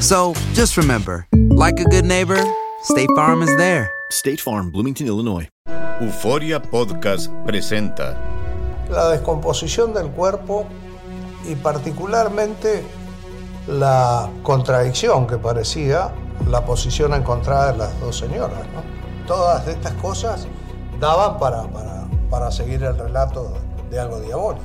So just remember, like a good neighbor, State Farm is there. State Farm, Bloomington, Illinois. Euforia Podcast presenta la descomposición del cuerpo y particularmente la contradicción que parecía la posición encontrada de las dos señoras. ¿no? Todas estas cosas daban para, para, para seguir el relato de algo diabólico.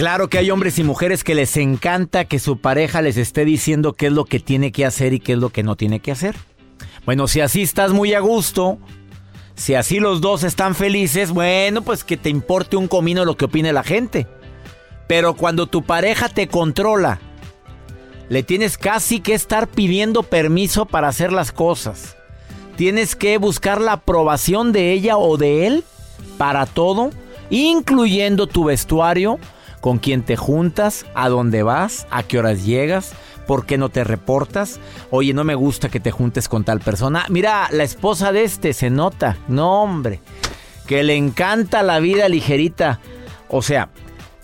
Claro que hay hombres y mujeres que les encanta que su pareja les esté diciendo qué es lo que tiene que hacer y qué es lo que no tiene que hacer. Bueno, si así estás muy a gusto, si así los dos están felices, bueno, pues que te importe un comino lo que opine la gente. Pero cuando tu pareja te controla, le tienes casi que estar pidiendo permiso para hacer las cosas. Tienes que buscar la aprobación de ella o de él para todo, incluyendo tu vestuario, con quién te juntas, a dónde vas, a qué horas llegas, por qué no te reportas. Oye, no me gusta que te juntes con tal persona. Mira, la esposa de este se nota. No, hombre, que le encanta la vida ligerita. O sea,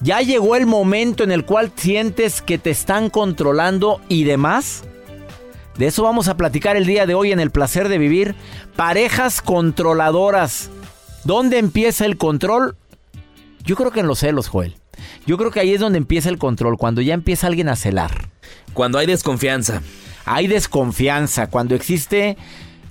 ya llegó el momento en el cual sientes que te están controlando y demás. De eso vamos a platicar el día de hoy en el placer de vivir. Parejas controladoras. ¿Dónde empieza el control? Yo creo que en los celos, Joel. Yo creo que ahí es donde empieza el control, cuando ya empieza alguien a celar. Cuando hay desconfianza. Hay desconfianza, cuando existe...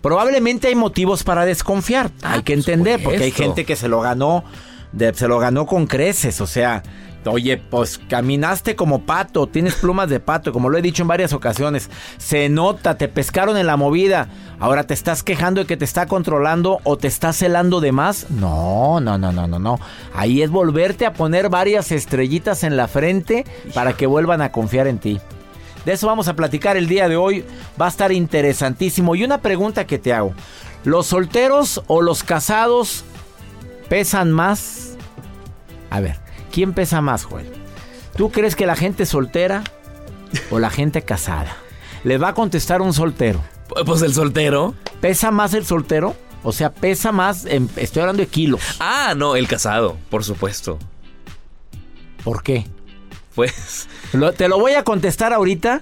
Probablemente hay motivos para desconfiar, Ah, hay que por entender, porque hay gente que se lo ganó, de- se lo ganó con creces, o sea, oye, pues caminaste como pato, tienes plumas de pato, como lo he dicho en varias ocasiones, se nota, te pescaron en la movida, ahora te estás quejando de que te está controlando o te está celando de más, no, no, no, no, no, no, ahí es volverte a poner varias estrellitas en la frente para que vuelvan a confiar en ti. De eso vamos a platicar el día de hoy. Va a estar interesantísimo. Y una pregunta que te hago. ¿Los solteros o los casados pesan más? A ver, ¿quién pesa más, Joel? ¿Tú crees que la gente soltera o la gente casada? Le va a contestar un soltero. Pues el soltero. ¿Pesa más el soltero? O sea, pesa más, en- estoy hablando de kilos. Ah, no, el casado, por supuesto. ¿Por qué? Pues Lo- te lo voy a contestar ahorita.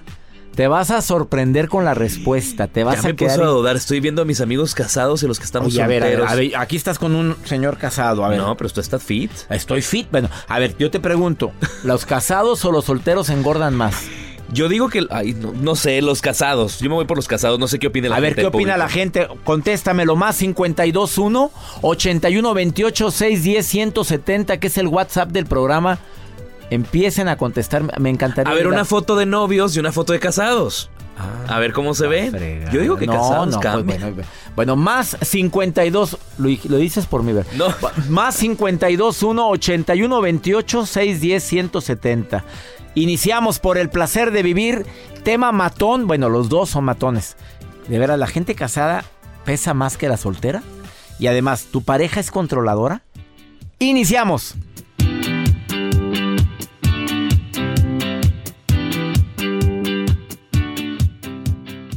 Te vas a sorprender con la respuesta. Te vas ya me a quedar... puso a dudar. Estoy viendo a mis amigos casados y los que estamos Oye, a ver, a ver, solteros. a ver, aquí estás con un señor casado, a ver. No, pero tú estás fit. Estoy fit, bueno, a ver, yo te pregunto, ¿los casados o los solteros engordan más? Yo digo que, ay, no, no sé, los casados. Yo me voy por los casados. No sé qué opina la A ver, gente. ¿qué del opina la gente? Contéstamelo más 521 8128 610 170, que es el WhatsApp del programa. Empiecen a contestar, me encantaría. A ver, una foto de novios y una foto de casados. a ver cómo se ve. Yo digo que No, casados no, pues, bueno, bueno, más 52, lo, lo dices por mi ver. No. Más 52 1 81 28 610 170. Iniciamos por el placer de vivir. Tema matón. Bueno, los dos son matones. De veras, la gente casada pesa más que la soltera. Y además, ¿tu pareja es controladora? Iniciamos.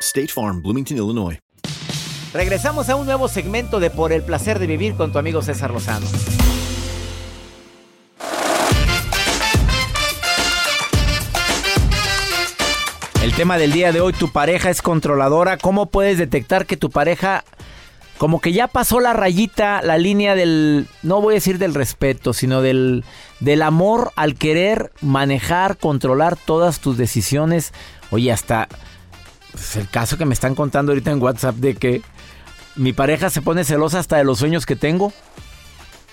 State Farm, Bloomington, Illinois. Regresamos a un nuevo segmento de Por el placer de vivir con tu amigo César Lozano. El tema del día de hoy, tu pareja es controladora. ¿Cómo puedes detectar que tu pareja como que ya pasó la rayita, la línea del, no voy a decir del respeto, sino del, del amor al querer manejar, controlar todas tus decisiones? Oye, hasta pues, el caso que me están contando ahorita en WhatsApp de que mi pareja se pone celosa hasta de los sueños que tengo.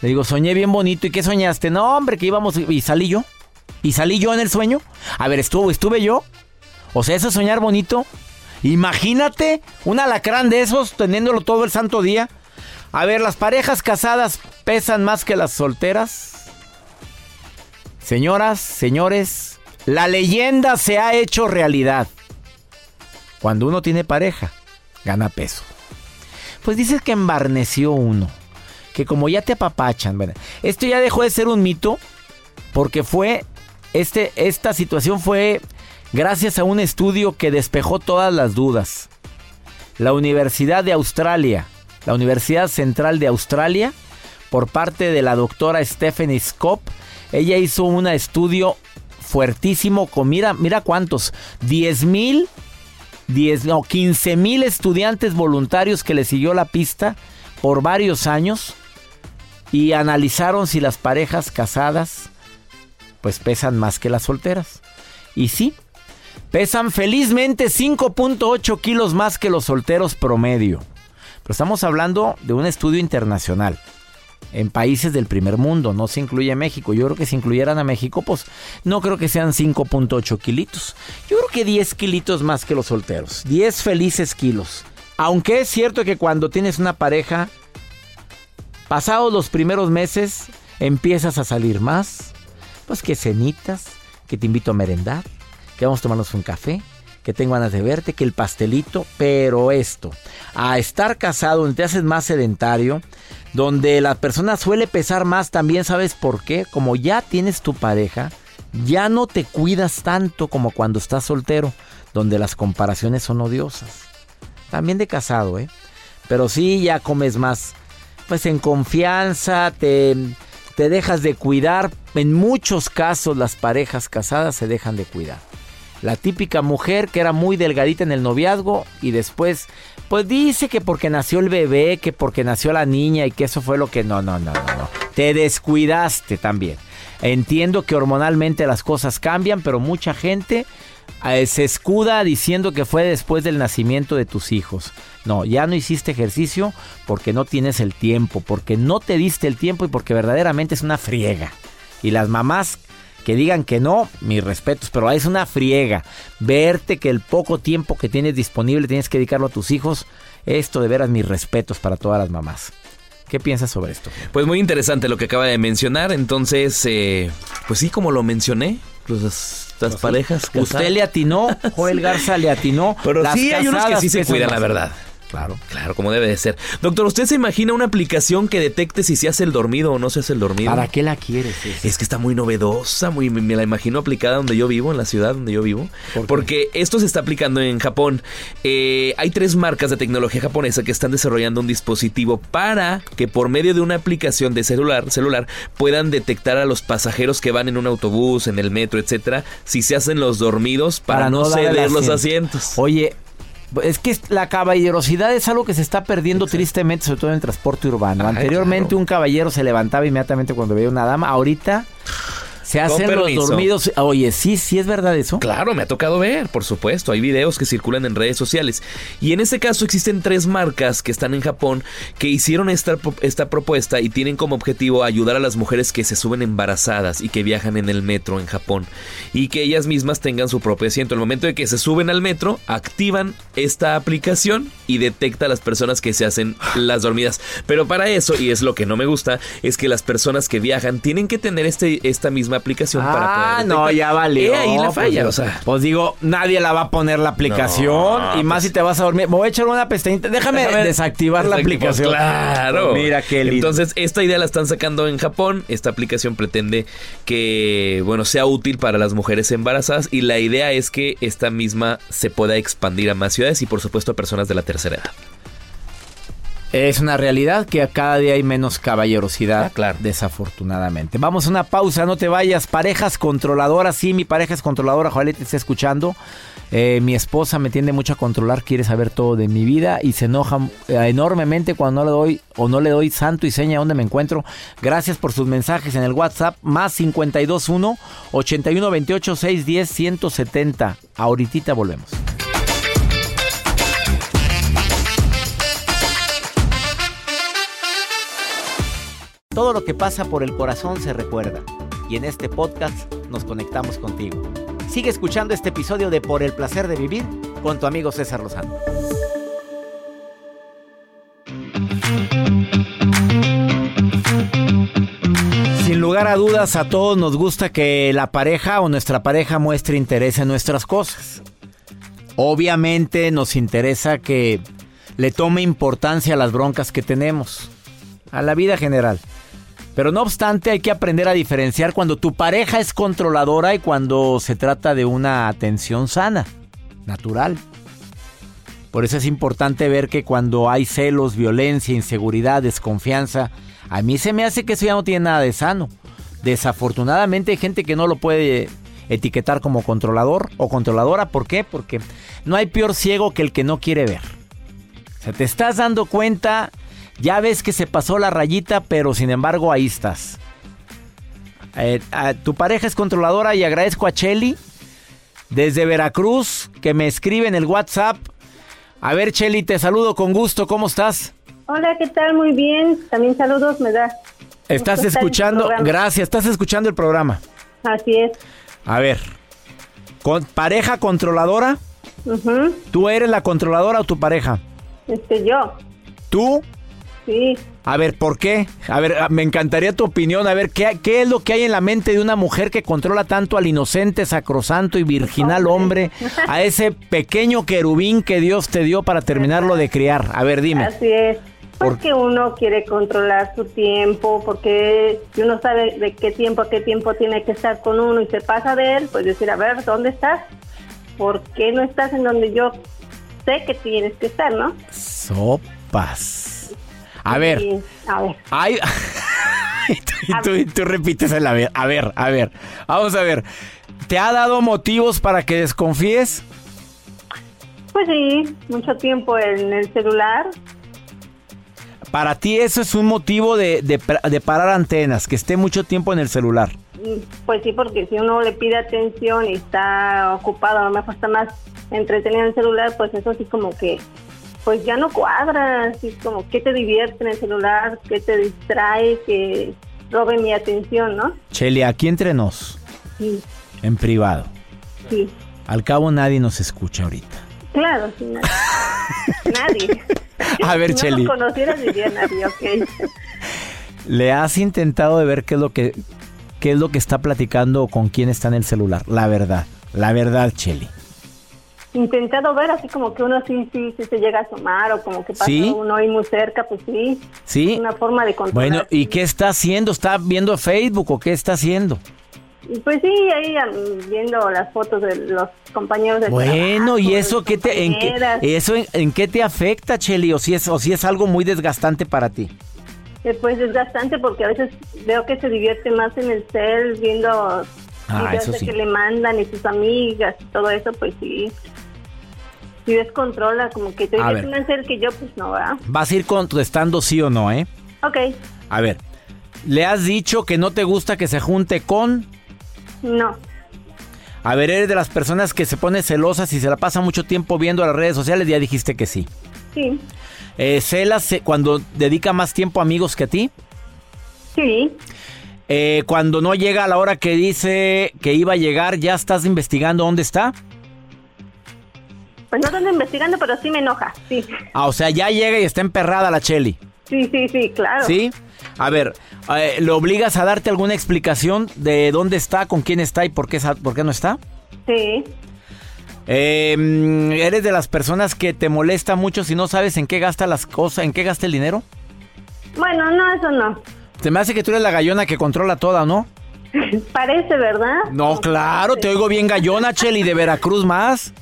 Le digo, soñé bien bonito. ¿Y qué soñaste? No, hombre, que íbamos. ¿Y salí yo? ¿Y salí yo en el sueño? A ver, ¿estuvo, estuve yo? O sea, eso es soñar bonito. Imagínate un alacrán de esos teniéndolo todo el santo día. A ver, ¿las parejas casadas pesan más que las solteras? Señoras, señores, la leyenda se ha hecho realidad. Cuando uno tiene pareja, gana peso. Pues dices que embarneció uno. Que como ya te apapachan, ¿verdad? Esto ya dejó de ser un mito porque fue, este, esta situación fue gracias a un estudio que despejó todas las dudas. La Universidad de Australia, la Universidad Central de Australia, por parte de la doctora Stephanie Scop, ella hizo un estudio fuertísimo con, mira, mira cuántos, 10 mil, 10, no, 15 mil estudiantes voluntarios que le siguió la pista por varios años y analizaron si las parejas casadas pues pesan más que las solteras. Y sí, pesan felizmente 5.8 kilos más que los solteros promedio. Pero estamos hablando de un estudio internacional. En países del primer mundo, no se incluye México. Yo creo que si incluyeran a México, pues no creo que sean 5.8 kilitos. Yo creo que 10 kilitos más que los solteros. 10 felices kilos. Aunque es cierto que cuando tienes una pareja, pasados los primeros meses, empiezas a salir más. Pues que cenitas, que te invito a merendar, que vamos a tomarnos un café, que tengo ganas de verte, que el pastelito, pero esto, a estar casado, te haces más sedentario, donde la persona suele pesar más, también sabes por qué, como ya tienes tu pareja, ya no te cuidas tanto como cuando estás soltero, donde las comparaciones son odiosas. También de casado, ¿eh? Pero sí, ya comes más, pues en confianza, te, te dejas de cuidar. En muchos casos las parejas casadas se dejan de cuidar. La típica mujer que era muy delgadita en el noviazgo y después, pues dice que porque nació el bebé, que porque nació la niña y que eso fue lo que... No, no, no, no, no. Te descuidaste también. Entiendo que hormonalmente las cosas cambian, pero mucha gente eh, se escuda diciendo que fue después del nacimiento de tus hijos. No, ya no hiciste ejercicio porque no tienes el tiempo, porque no te diste el tiempo y porque verdaderamente es una friega. Y las mamás que digan que no, mis respetos, pero es una friega. Verte que el poco tiempo que tienes disponible tienes que dedicarlo a tus hijos, esto de veras mis respetos para todas las mamás. ¿Qué piensas sobre esto? Pues muy interesante lo que acaba de mencionar. Entonces, eh, pues sí, como lo mencioné, pues las, las parejas. Usted le atinó, Joel Garza le atinó. Pero Las sí hay unos que sí se cuidan, la verdad. Claro. Claro, como debe de ser. Doctor, ¿usted se imagina una aplicación que detecte si se hace el dormido o no se hace el dormido? ¿Para qué la quieres? Es que está muy novedosa, muy, me, la imagino aplicada donde yo vivo, en la ciudad donde yo vivo. Porque esto se está aplicando en Japón. Eh, hay tres marcas de tecnología japonesa que están desarrollando un dispositivo para que por medio de una aplicación de celular, celular puedan detectar a los pasajeros que van en un autobús, en el metro, etcétera, si se hacen los dormidos para, no, el ceder los asiento. asientos. Oye, es que la caballerosidad es algo que se está perdiendo tristemente, sobre todo en el transporte urbano. Ay, Anteriormente claro. un caballero se levantaba inmediatamente cuando veía una dama. Ahorita se hacen los dormidos. Oye, sí, sí es verdad eso. Claro, me ha tocado ver, por supuesto. Hay videos que circulan en redes sociales. Y en este caso existen tres marcas que están en Japón que hicieron esta, esta propuesta y tienen como objetivo ayudar a las mujeres que se suben embarazadas y que viajan en el metro en Japón. Y que ellas mismas tengan su propio asiento. El momento de que se suben al metro, activan esta aplicación y detecta a las personas que se hacen las dormidas. Pero para eso, y es lo que no me gusta, es que las personas que viajan tienen que tener este, esta misma aplicación para poder Ah, no, ya valió. He ahí la falla, pues, o sea. Pues digo, nadie la va a poner la aplicación. No, y más pues- si te vas a dormir. Me voy a echar una pestañita. Déjame, Déjame desactivar la aplicación. Claro. Mira qué lindo. Entonces, esta idea la están sacando en Japón. Esta aplicación pretende que, bueno, sea útil para las mujeres embarazadas. Y la idea es que esta misma se pueda expandir a más ciudades y, por supuesto, a personas de la tercera edad. Es una realidad que a cada día hay menos caballerosidad, Ah, claro. desafortunadamente. Vamos a una pausa, no te vayas. Parejas controladoras, sí, mi pareja es controladora, ojalá te esté escuchando. Eh, mi esposa me tiende mucho a controlar, quiere saber todo de mi vida y se enoja eh, enormemente cuando no le doy o no le doy santo y seña dónde me encuentro. Gracias por sus mensajes en el WhatsApp más 521 8128 610 170. Ahorita volvemos. Todo lo que pasa por el corazón se recuerda y en este podcast nos conectamos contigo. Sigue escuchando este episodio de Por el placer de vivir con tu amigo César Lozano. Sin lugar a dudas, a todos nos gusta que la pareja o nuestra pareja muestre interés en nuestras cosas. Obviamente nos interesa que le tome importancia a las broncas que tenemos, a la vida general. Pero no obstante, hay que aprender a diferenciar cuando tu pareja es controladora y cuando se trata de una atención sana, natural. Por eso es importante ver que cuando hay celos, violencia, inseguridad, desconfianza, a mí se me hace que eso ya no tiene nada de sano. Desafortunadamente hay gente que no lo puede etiquetar como controlador o controladora. ¿Por qué? Porque no hay peor ciego que el que no quiere ver. O sea, te estás dando cuenta, ya ves que se pasó la rayita, pero sin embargo ahí estás. Eh, a- tu pareja es controladora y agradezco a Cheli desde Veracruz que me escribe en el WhatsApp. A ver, Cheli, te saludo con gusto. ¿Cómo estás? Hola, ¿qué tal? Muy bien. También saludos me da. Estás escuchando, gracias, estás escuchando el programa. Así es. A ver, con pareja controladora. ¿tú eres la controladora o tu pareja? Este, yo. ¿Tú? Sí. A ver, ¿por qué? A ver, me encantaría tu opinión. A ver, ¿qué, qué es lo que hay en la mente de una mujer que controla tanto al inocente, sacrosanto y virginal hombre, a ese pequeño querubín que Dios te dio para terminarlo de criar? A ver, dime. Así es. ¿Por- Porque uno quiere controlar su tiempo, porque si uno sabe de qué tiempo a qué tiempo tiene que estar con uno y se pasa de él, pues decir, a ver, ¿dónde estás? ¿Por qué no estás en donde yo sé que tienes que estar, no? Sopas. A ver, Y, a ver. Ay, y tú, y tú- y tú repites el a ver, a ver, a ver. Vamos a ver. ¿Te ha dado motivos para que desconfíes? Pues sí, mucho tiempo en el celular. Para ti eso es un motivo de, de parar antenas, que esté mucho tiempo en el celular. Mm, Pues sí, porque si uno le pide atención y está ocupado, a lo mejor está más entretenido en el celular, pues eso sí como que, pues ya no cuadra, así como que te divierte en el celular, que te distrae, que robe mi atención, ¿no? Cheli, aquí entre nos, Sí, en privado. sí, Al cabo nadie nos escucha ahorita. claro, sí, nadie. nadie. A ver, si no Cheli. lo conocieras diría nadie, ok. ¿Le has intentado de ver qué es lo que qué es lo que está platicando o con quién está en el celular? La verdad, la verdad, Cheli. Intentado ver así como que uno sí, sí, sí se llega a asomar o como que pasa ¿Sí? uno ahí muy cerca, pues sí. ¿Sí? Es una forma de controlar. Bueno, ¿y qué está haciendo? ¿Está viendo Facebook o qué está haciendo? Pues sí, ahí viendo las fotos de los compañeros de Bueno, trabajo, ¿y eso qué te en qué, eso en, en qué te afecta, Cheli? O si es o si es algo muy desgastante para ti. Eh, Pues desgastante porque a veces veo que se divierte más en el cel viendo Ah, videos eso sí. que le mandan y sus amigas y todo eso, pues sí. Sí descontrola, como que diviertes ver. más él que yo, pues no, ¿verdad? Vas a ir contestando sí o no, ¿eh? Ok, A ver. ¿Le has dicho que no te gusta que se junte con? no, A ver, eres de las personas que se pone celosas y se la pasa mucho tiempo viendo las redes sociales, ya dijiste que sí. sí, Eh, ¿Celas cuando dedica más tiempo a amigos que a ti? sí, Eh, cuando no llega a la hora que dice que iba a llegar, ¿ya estás investigando dónde está? Pues no ando investigando, pero sí me enoja, sí, Ah, o sea, ya llega y está emperrada la Cheli. sí, sí, sí, claro. ¿Sí? A ver, eh, ¿le obligas a darte alguna explicación de dónde está, con quién está y por qué, por qué no está? Sí, Eh, mm, ¿Eres de las personas que te molesta mucho si no sabes en qué gasta las cosas, en qué gasta el dinero? bueno, no, eso no. Se me hace que tú eres la gallona que controla toda, ¿no? Parece, ¿verdad? No, claro, te oigo bien gallona, Cheli, de Veracruz más.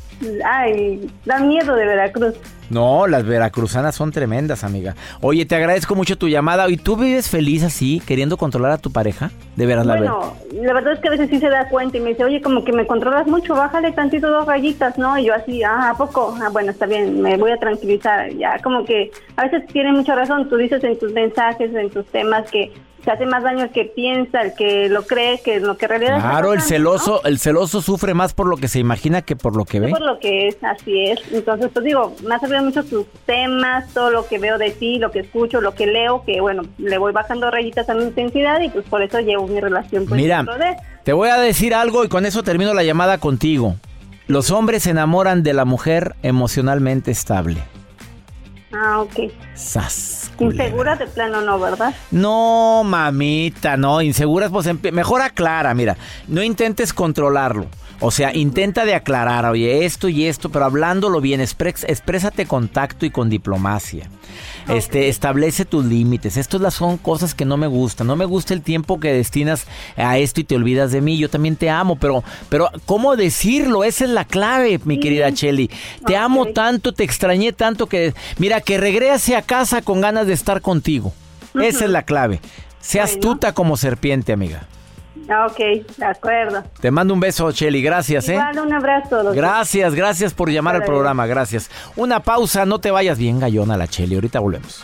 Ay, da miedo de Veracruz. No, las veracruzanas son tremendas, amiga. Oye, te agradezco mucho tu llamada. ¿Y tú vives feliz así, queriendo controlar a tu pareja? De veras, la verdad. Bueno, la verdad es que a veces sí se da cuenta y me dice, oye, como que me controlas mucho, bájale tantito dos rayitas, ¿no? Y yo así, ah, ¿a poco? Ah, bueno, está bien, me voy a tranquilizar. Ya, como que a veces tiene mucha razón, tú dices en tus mensajes, en tus temas, que se hace más daño el que piensa, el que lo cree, que lo que en realidad Claro, el celoso, el celoso sufre más por lo que se imagina que por lo que ve. Por lo que es, así es. Entonces, pues digo, me ha servido mucho tus temas, todo lo que veo de ti, lo que escucho, lo que leo, que bueno, le voy bajando rayitas a mi intensidad y pues por eso llevo mi relación pues, Mira, de- te voy a decir algo y con eso termino la llamada contigo. Los hombres se enamoran de la mujer emocionalmente estable. Ah, ok. Sas. Culebra. Insegura de plano no, ¿verdad? No, mamita, no, inseguras, pues mejor aclara, mira, no intentes controlarlo. O sea, intenta de aclarar, oye, esto y esto, pero hablándolo bien, exprésate con tacto y con diplomacia. Este, establece tus límites. Estas las son cosas que no me gustan. No me gusta el tiempo que destinas a esto y te olvidas de mí. Yo también te amo, pero, pero ¿cómo decirlo? Esa es la clave, mi querida Chelly. Te amo tanto, te extrañé tanto que, mira, que regrese a casa con ganas de estar contigo. Esa es la clave. Sé Bueno. astuta como serpiente, amiga. Ah, ok, de acuerdo. Te mando un beso, Chelly. Gracias, ¿eh? Igual, un abrazo. doctor. Gracias, gracias por llamar al programa. Gracias. Una pausa, no te vayas bien, gallona la Chelly. Ahorita volvemos.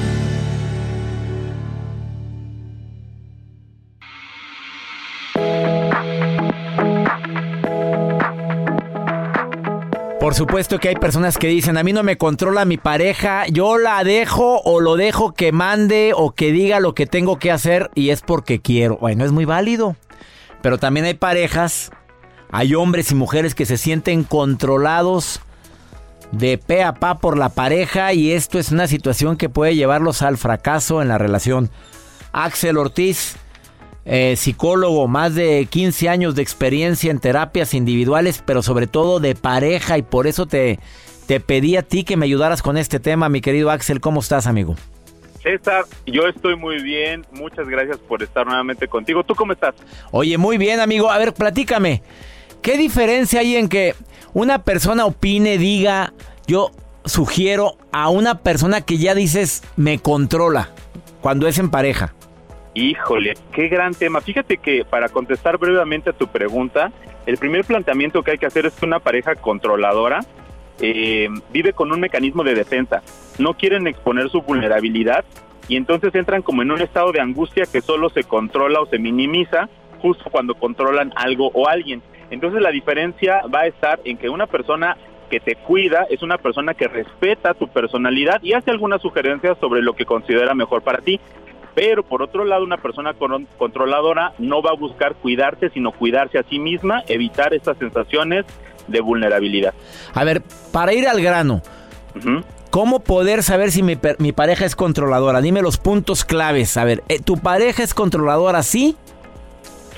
Por supuesto que hay personas que dicen, a mí no me controla mi pareja, yo la dejo o lo dejo que mande o que diga lo que tengo que hacer y es porque quiero. Bueno, es muy válido. Pero también hay parejas, hay hombres y mujeres que se sienten controlados de pe a pa por la pareja y esto es una situación que puede llevarlos al fracaso en la relación. Axel Ortiz, eh, psicólogo, más de 15 años de experiencia en terapias individuales, pero sobre todo de pareja y por eso te, te te pedí a ti que me ayudaras con este tema, mi querido Axel. ¿Cómo estás, amigo? César, yo estoy muy bien. Muchas gracias por estar nuevamente contigo. ¿Tú cómo estás? Oye, muy bien, amigo. A ver, platícame. ¿Qué diferencia hay en que una persona opine, diga, yo sugiero a una persona que ya dices me controla cuando es en pareja? Híjole, qué gran tema. Fíjate que para contestar brevemente a tu pregunta, el primer planteamiento que hay que hacer es que una pareja controladora eh, vive con un mecanismo de defensa. No quieren exponer su vulnerabilidad y entonces entran como en un estado de angustia que solo se controla o se minimiza justo cuando controlan algo o alguien. Entonces la diferencia va a estar en que una persona que te cuida es una persona que respeta tu personalidad y hace algunas sugerencias sobre lo que considera mejor para ti. Pero por otro lado, una persona controladora no va a buscar cuidarse, sino cuidarse a sí misma, evitar estas sensaciones de vulnerabilidad. A ver, para ir al grano, ¿cómo poder saber si mi, mi, pareja es controladora? Dime los puntos claves. A ver, ¿tu pareja es controladora, sí?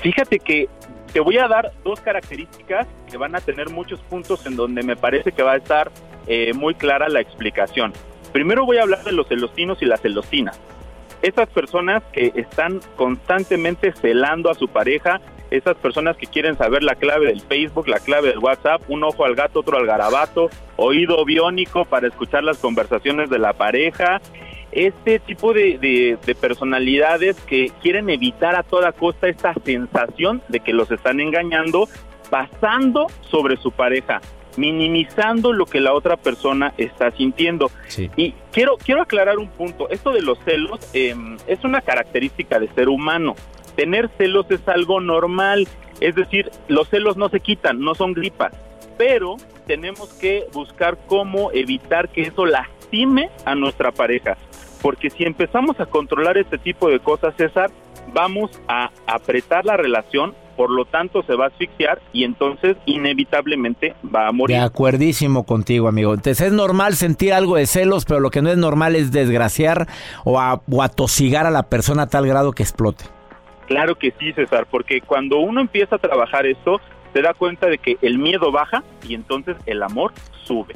Fíjate que te voy a dar dos características que van a tener muchos puntos en donde me parece que va a estar eh, muy clara la explicación. Primero voy a hablar de los celosinos y las celosinas. Esas personas que están constantemente celando a su pareja, esas personas que quieren saber la clave del Facebook, la clave del WhatsApp, un ojo al gato, otro al garabato, oído biónico para escuchar las conversaciones de la pareja, este tipo de, personalidades que quieren evitar a toda costa esta sensación de que los están engañando, pasando sobre su pareja, minimizando lo que la otra persona está sintiendo. Y quiero, quiero aclarar un punto, esto de los celos em, es una característica de ser humano. Tener celos es algo normal, es decir, los celos no se quitan, no son gripas, pero tenemos que buscar cómo evitar que eso lastime a nuestra pareja. Porque si empezamos a controlar este tipo de cosas, César, vamos a apretar la relación, por lo tanto se va a asfixiar y entonces inevitablemente va a morir. De acuerdísimo contigo, amigo. Entonces es normal sentir algo de celos, pero lo que no es normal es desgraciar o, o atosigar a la persona a tal grado que explote. Claro que sí, César, porque cuando uno empieza a trabajar esto, se da cuenta de que el miedo baja y entonces el amor sube.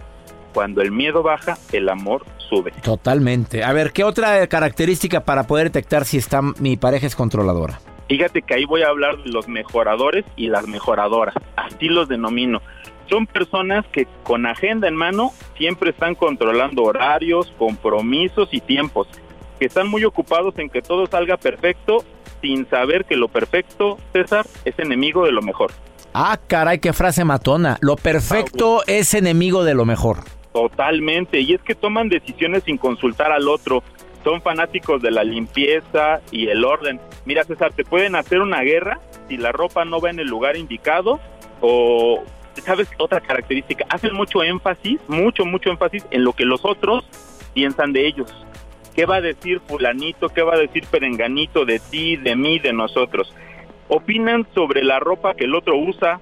Cuando el miedo baja, el amor sube. Totalmente. A ver, ¿qué otra característica para poder detectar si está mi pareja es controladora? Fíjate que ahí voy a hablar de los mejoradores y las mejoradoras, así los denomino. Son personas que con agenda en mano siempre están controlando horarios, compromisos y tiempos, que están muy ocupados en que todo salga perfecto sin saber que lo perfecto, César, es enemigo de lo mejor. Ah, caray, qué frase matona. Lo perfecto es enemigo de lo mejor. Totalmente, y es que toman decisiones sin consultar al otro. Son fanáticos de la limpieza y el orden. Mira, César, te pueden hacer una guerra si la ropa no va en el lugar indicado o, ¿sabes? Otra característica, hacen mucho énfasis, mucho, mucho énfasis en lo que los otros piensan de ellos. ¿Qué va a decir fulanito? ¿Qué va a decir perenganito de ti, de mí, de nosotros? Opinan sobre la ropa que el otro usa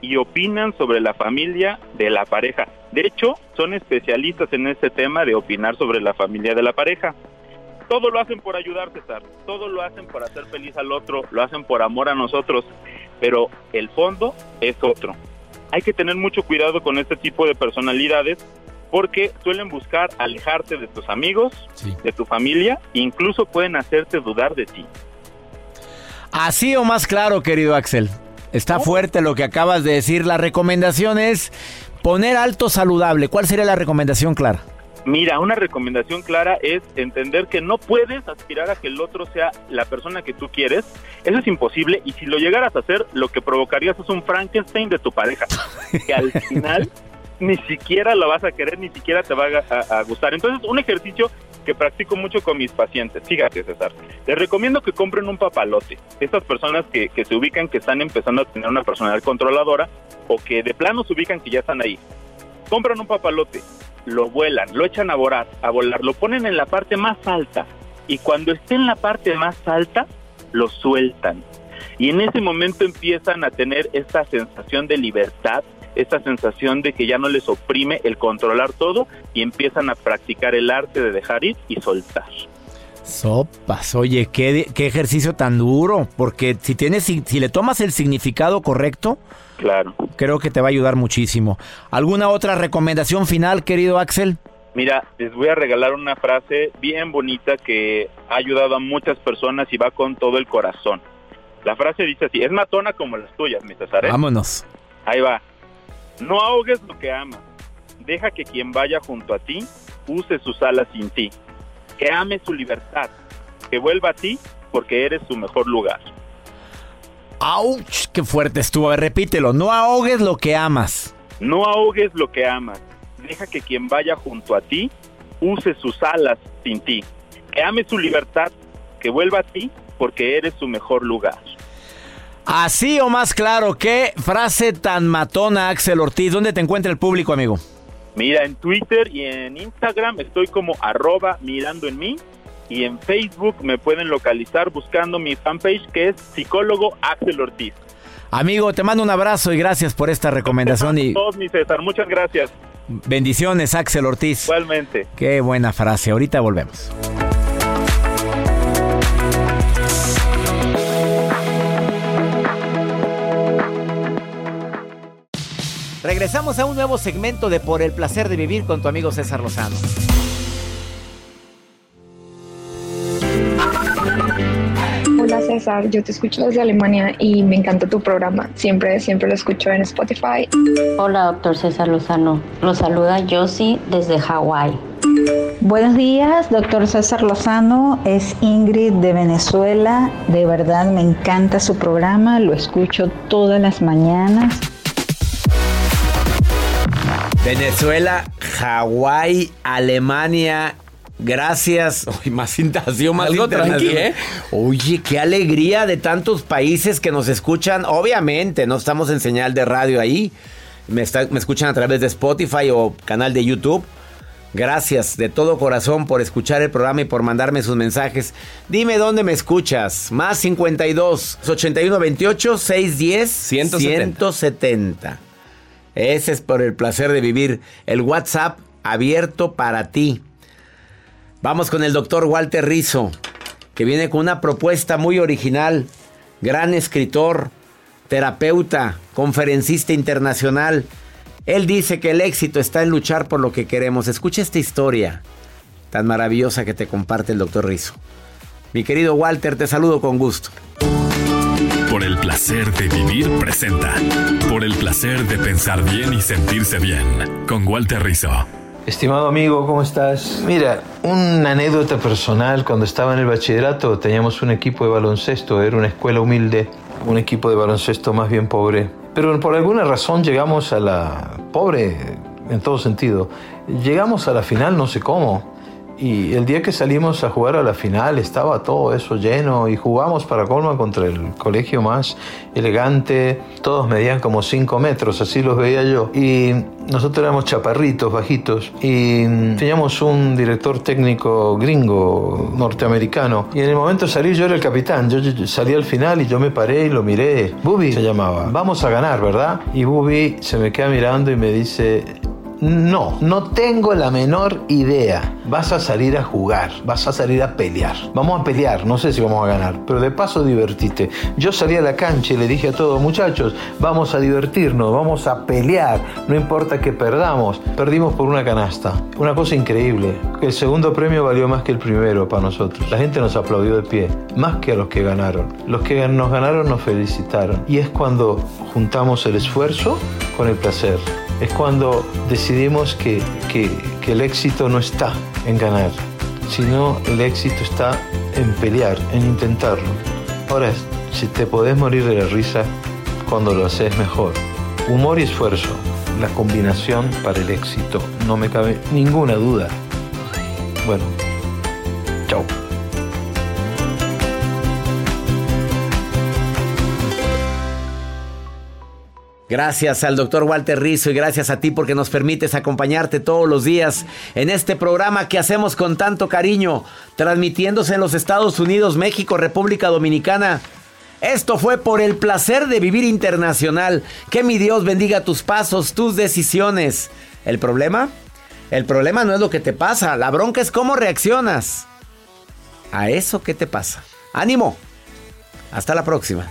y opinan sobre la familia de la pareja. De hecho, son especialistas en este tema de opinar sobre la familia de la pareja. Todo lo hacen por ayudar, César. Todo lo hacen por hacer feliz al otro, lo hacen por amor a nosotros. Pero el fondo es otro. Hay que tener mucho cuidado con este tipo de personalidades porque suelen buscar alejarte de tus amigos, de tu familia, incluso pueden hacerte dudar de ti. Así o más claro, querido Axel. Está fuerte lo que acabas de decir. La recomendación es Poner alto saludable. ¿Cuál sería la recomendación clara? Mira, una recomendación clara es entender que no puedes aspirar a que el otro sea la persona que tú quieres. Eso es imposible y si lo llegaras a hacer, lo que provocarías es un Frankenstein de tu pareja, que al final ni siquiera lo vas a querer, ni siquiera te va a, gustar. Entonces, un ejercicio que practico mucho con mis pacientes. Fíjate, César, les recomiendo que compren un papalote. Estas personas que, que se ubican que están empezando a tener una personalidad controladora o que de plano se ubican que ya están ahí. Compran un papalote, lo vuelan, lo echan a volar, a volar, lo ponen en la parte más alta y cuando esté en la parte más alta, lo sueltan. Y en ese momento empiezan a tener esta sensación de libertad, esta sensación de que ya no les oprime el controlar todo y empiezan a practicar el arte de dejar ir y soltar. Sopas, oye, qué, ejercicio tan duro, porque si tienes, si le tomas el significado correcto, Claro. creo que te va a ayudar muchísimo. ¿Alguna otra recomendación final, querido Axel? Mira, les voy a regalar una frase bien bonita que ha ayudado a muchas personas y va con todo el corazón. La frase dice así, es matona como las tuyas, mi César. Vámonos. Ahí va. No ahogues lo que amas. Deja que quien vaya junto a ti use sus alas sin ti. Que ame su libertad. Que vuelva a ti porque eres su mejor lugar. ¡Auch! ¡Qué fuerte estuvo! A ver, repítelo. No ahogues lo que amas. No ahogues lo que amas. Deja que quien vaya junto a ti use sus alas sin ti. Que ame su libertad. Que vuelva a ti porque eres su mejor lugar. Así o más claro, qué frase tan matona, Axel Ortiz. ¿Dónde te encuentra el público, amigo? Mira, en Twitter y en Instagram estoy como arroba mirando en mí. Y en Facebook me pueden localizar buscando mi fanpage que es psicólogo Axel Ortiz. Amigo, te mando un abrazo y gracias por esta recomendación y Todos, mi César, muchas gracias. bendiciones, Axel Ortiz. Igualmente. Qué buena frase. Ahorita volvemos. Regresamos a un nuevo segmento de Por el placer de vivir con tu amigo César Lozano. César, yo te escucho desde Alemania y me encanta tu programa. Siempre, siempre lo escucho en Spotify. Hola, doctor César Lozano. Lo saluda Josie desde Hawái. Buenos días, doctor César Lozano. Es Ingrid de Venezuela. De verdad me encanta su programa. Lo escucho todas las mañanas. Venezuela, Hawái, Alemania. Gracias. Uy, más invitación, más Algo tranqui. ¿eh? Oye, qué alegría de tantos países que nos escuchan. Obviamente, no estamos en señal de radio ahí. Me, está- me escuchan a través de Spotify o canal de YouTube. Gracias de todo corazón por escuchar el programa y por mandarme sus mensajes. Dime dónde me escuchas. Más 52 81 28 610 170. 170. Ese es por el placer de vivir. El WhatsApp abierto para ti. Vamos con el doctor Walter Rizzo, que viene con una propuesta muy original. Gran escritor, terapeuta, conferencista internacional. Él dice que el éxito está en luchar por lo que queremos. Escucha esta historia tan maravillosa que te comparte el doctor Rizzo. Mi querido Walter, te saludo con gusto. Por el placer de vivir presenta. Por el placer de pensar bien y sentirse bien. Con Walter Rizzo. Estimado amigo, ¿cómo estás? Mira, una anécdota personal, cuando estaba en el bachillerato teníamos un equipo de baloncesto, era una escuela humilde, un equipo de baloncesto más bien pobre. Pero por alguna razón llegamos a la... pobre en todo sentido. Llegamos a la final, no sé cómo. Y el día que salimos a jugar a la final estaba todo eso lleno y jugamos para Colma contra el colegio más elegante. Todos medían como 5 metros, así los veía yo. Y nosotros éramos chaparritos, bajitos. Y teníamos un director técnico gringo, norteamericano. Y en el momento de salir yo era el capitán. Yo, yo- salí al final y yo me paré y lo miré. Bubi se llamaba. Vamos a ganar, ¿verdad? Y Bubi se me queda mirando y me dice... No, no tengo la menor idea. Vas a salir a jugar, vas a salir a pelear. Vamos a pelear, no sé si vamos a ganar, pero de paso divertite. Yo salí a la cancha y le dije a todos, muchachos, vamos a divertirnos, vamos a pelear, no importa que perdamos. Perdimos por una canasta. Una cosa increíble, el segundo premio valió más que el primero para nosotros. La gente nos aplaudió de pie, más que a los que ganaron. Los que nos ganaron nos felicitaron. Y es cuando juntamos el esfuerzo con el placer. Es cuando decidimos que, que- el éxito no está en ganar, sino el éxito está en pelear, en intentarlo. Ahora, si te podés morir de la risa cuando lo haces mejor. Humor y esfuerzo, la combinación para el éxito, no me cabe ninguna duda. Bueno, chao. Gracias al doctor Walter Rizzo y gracias a ti porque nos permites acompañarte todos los días en este programa que hacemos con tanto cariño, transmitiéndose en los Estados Unidos, México, República Dominicana. Esto fue por el placer de vivir internacional. Que mi Dios bendiga tus pasos, tus decisiones. ¿El problema? El problema no es lo que te pasa, la bronca es cómo reaccionas a eso que te pasa. ¡Ánimo! Hasta la próxima.